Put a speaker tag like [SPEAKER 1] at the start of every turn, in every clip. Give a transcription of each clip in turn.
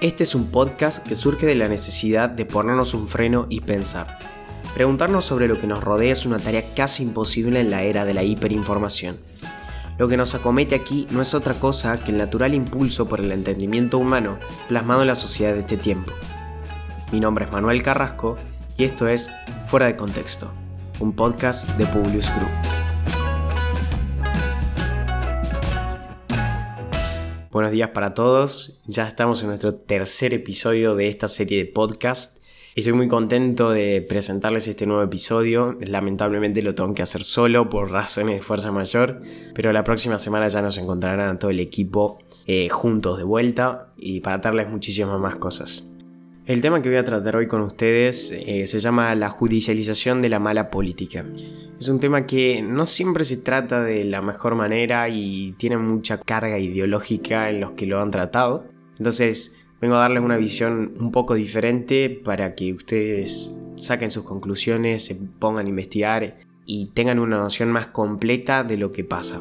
[SPEAKER 1] Este es un podcast que surge de la necesidad de ponernos un freno y pensar. Preguntarnos sobre lo que nos rodea es una tarea casi imposible en la era de la hiperinformación. Lo que nos acomete aquí no es otra cosa que el natural impulso por el entendimiento humano plasmado en la sociedad de este tiempo. Mi nombre es Manuel Carrasco y esto es Fuera de Contexto, un podcast de Publius Group. Buenos días para todos, ya estamos en nuestro tercer episodio de esta serie de podcast. Estoy muy contento de presentarles este nuevo episodio. Lamentablemente lo tengo que hacer solo por razones de fuerza mayor, pero la próxima semana ya nos encontrarán a todo el equipo eh, juntos de vuelta y para darles muchísimas más cosas. El tema que voy a tratar hoy con ustedes eh, se llama la judicialización de la mala política. Es un tema que no siempre se trata de la mejor manera y tiene mucha carga ideológica en los que lo han tratado. Entonces vengo a darles una visión un poco diferente para que ustedes saquen sus conclusiones, se pongan a investigar y tengan una noción más completa de lo que pasa.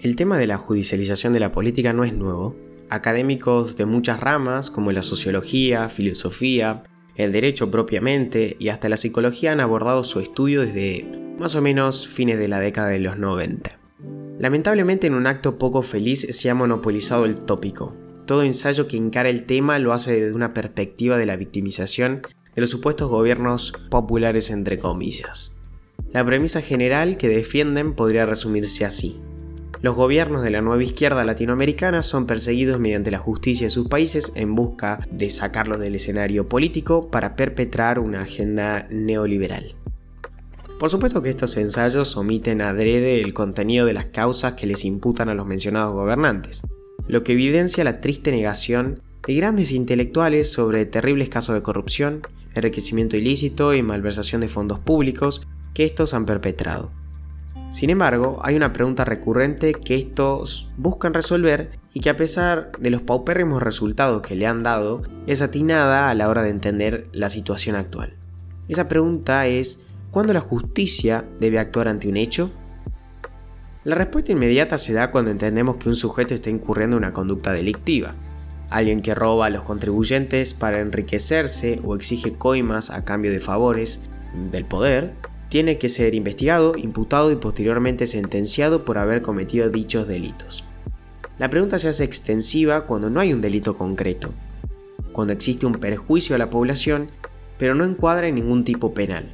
[SPEAKER 1] El tema de la judicialización de la política no es nuevo, Académicos de muchas ramas, como la sociología, filosofía, el derecho propiamente y hasta la psicología han abordado su estudio desde más o menos fines de la década de los 90. Lamentablemente en un acto poco feliz se ha monopolizado el tópico. Todo ensayo que encara el tema lo hace desde una perspectiva de la victimización de los supuestos gobiernos populares entre comillas. La premisa general que defienden podría resumirse así. Los gobiernos de la nueva izquierda latinoamericana son perseguidos mediante la justicia de sus países en busca de sacarlos del escenario político para perpetrar una agenda neoliberal. Por supuesto que estos ensayos omiten adrede el contenido de las causas que les imputan a los mencionados gobernantes, lo que evidencia la triste negación de grandes intelectuales sobre terribles casos de corrupción, enriquecimiento ilícito y malversación de fondos públicos que estos han perpetrado. Sin embargo, hay una pregunta recurrente que estos buscan resolver y que a pesar de los paupérrimos resultados que le han dado, es atinada a la hora de entender la situación actual. Esa pregunta es, ¿cuándo la justicia debe actuar ante un hecho? La respuesta inmediata se da cuando entendemos que un sujeto está incurriendo en una conducta delictiva. Alguien que roba a los contribuyentes para enriquecerse o exige coimas a cambio de favores del poder, tiene que ser investigado, imputado y posteriormente sentenciado por haber cometido dichos delitos. La pregunta se hace extensiva cuando no hay un delito concreto, cuando existe un perjuicio a la población, pero no encuadra en ningún tipo penal.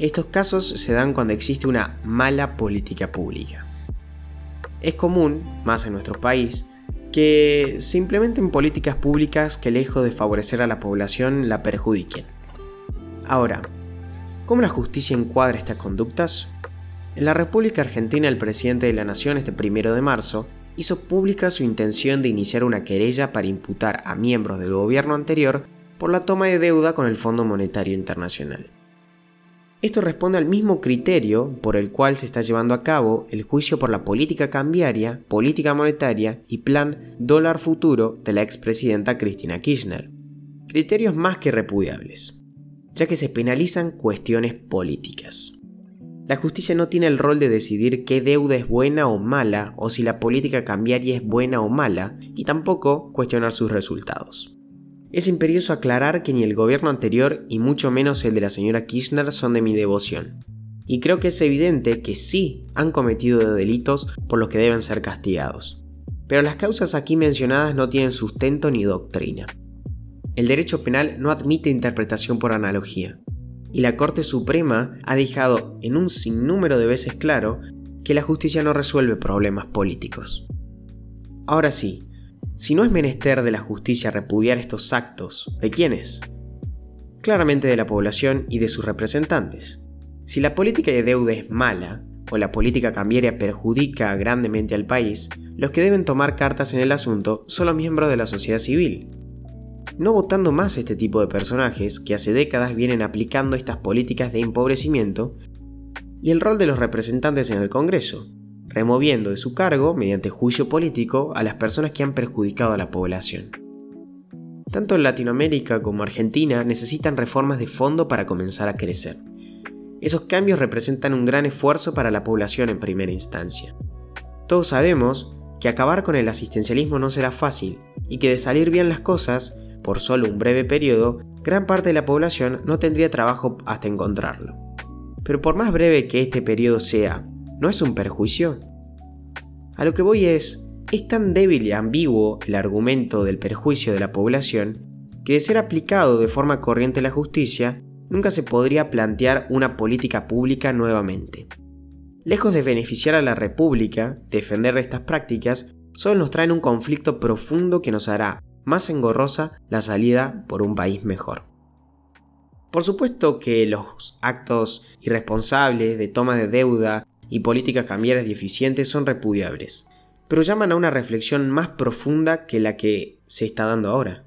[SPEAKER 1] Estos casos se dan cuando existe una mala política pública. Es común, más en nuestro país, que se implementen políticas públicas que lejos de favorecer a la población la perjudiquen. Ahora, ¿Cómo la justicia encuadra estas conductas? En la República Argentina el presidente de la Nación este primero de marzo hizo pública su intención de iniciar una querella para imputar a miembros del gobierno anterior por la toma de deuda con el Fondo Monetario Internacional. Esto responde al mismo criterio por el cual se está llevando a cabo el juicio por la política cambiaria, política monetaria y plan dólar futuro de la expresidenta Cristina Kirchner. Criterios más que repudiables ya que se penalizan cuestiones políticas. La justicia no tiene el rol de decidir qué deuda es buena o mala o si la política cambiaria es buena o mala y tampoco cuestionar sus resultados. Es imperioso aclarar que ni el gobierno anterior y mucho menos el de la señora Kirchner son de mi devoción. Y creo que es evidente que sí han cometido delitos por los que deben ser castigados. Pero las causas aquí mencionadas no tienen sustento ni doctrina. El derecho penal no admite interpretación por analogía, y la Corte Suprema ha dejado en un sinnúmero de veces claro que la justicia no resuelve problemas políticos. Ahora sí, si no es menester de la justicia repudiar estos actos, ¿de quiénes? Claramente de la población y de sus representantes. Si la política de deuda es mala, o la política cambiaria perjudica grandemente al país, los que deben tomar cartas en el asunto son los miembros de la sociedad civil, no votando más este tipo de personajes que hace décadas vienen aplicando estas políticas de empobrecimiento, y el rol de los representantes en el Congreso, removiendo de su cargo, mediante juicio político, a las personas que han perjudicado a la población. Tanto Latinoamérica como Argentina necesitan reformas de fondo para comenzar a crecer. Esos cambios representan un gran esfuerzo para la población en primera instancia. Todos sabemos que acabar con el asistencialismo no será fácil y que de salir bien las cosas, por solo un breve periodo, gran parte de la población no tendría trabajo hasta encontrarlo. Pero por más breve que este periodo sea, ¿no es un perjuicio? A lo que voy es, es tan débil y ambiguo el argumento del perjuicio de la población que de ser aplicado de forma corriente la justicia, nunca se podría plantear una política pública nuevamente. Lejos de beneficiar a la República, defender estas prácticas solo nos traen un conflicto profundo que nos hará más engorrosa la salida por un país mejor. Por supuesto que los actos irresponsables de toma de deuda y políticas cambiarias y eficientes son repudiables, pero llaman a una reflexión más profunda que la que se está dando ahora.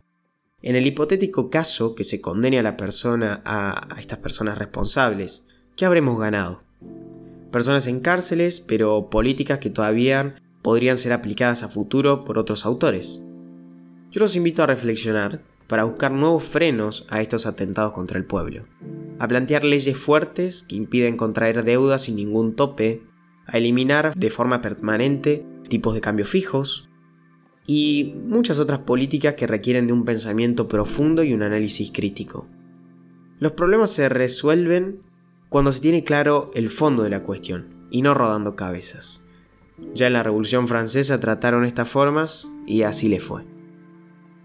[SPEAKER 1] En el hipotético caso que se condene a la persona a estas personas responsables, ¿qué habremos ganado? Personas en cárceles, pero políticas que todavía podrían ser aplicadas a futuro por otros autores. Yo los invito a reflexionar para buscar nuevos frenos a estos atentados contra el pueblo, a plantear leyes fuertes que impiden contraer deudas sin ningún tope, a eliminar de forma permanente tipos de cambio fijos, y muchas otras políticas que requieren de un pensamiento profundo y un análisis crítico. Los problemas se resuelven cuando se tiene claro el fondo de la cuestión y no rodando cabezas. Ya en la Revolución Francesa trataron estas formas y así le fue.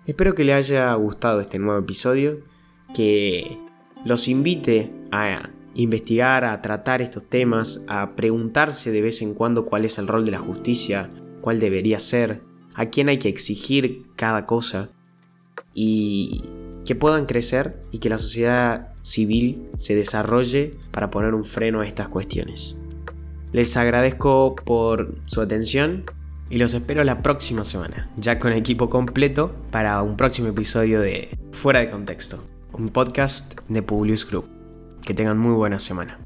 [SPEAKER 1] Espero que le haya gustado este nuevo episodio, que los invite a investigar, a tratar estos temas, a preguntarse de vez en cuando cuál es el rol de la justicia, cuál debería ser, a quién hay que exigir cada cosa y que puedan crecer y que la sociedad civil se desarrolle para poner un freno a estas cuestiones. Les agradezco por su atención y los espero la próxima semana, ya con equipo completo, para un próximo episodio de Fuera de Contexto, un podcast de Publius Group. Que tengan muy buena semana.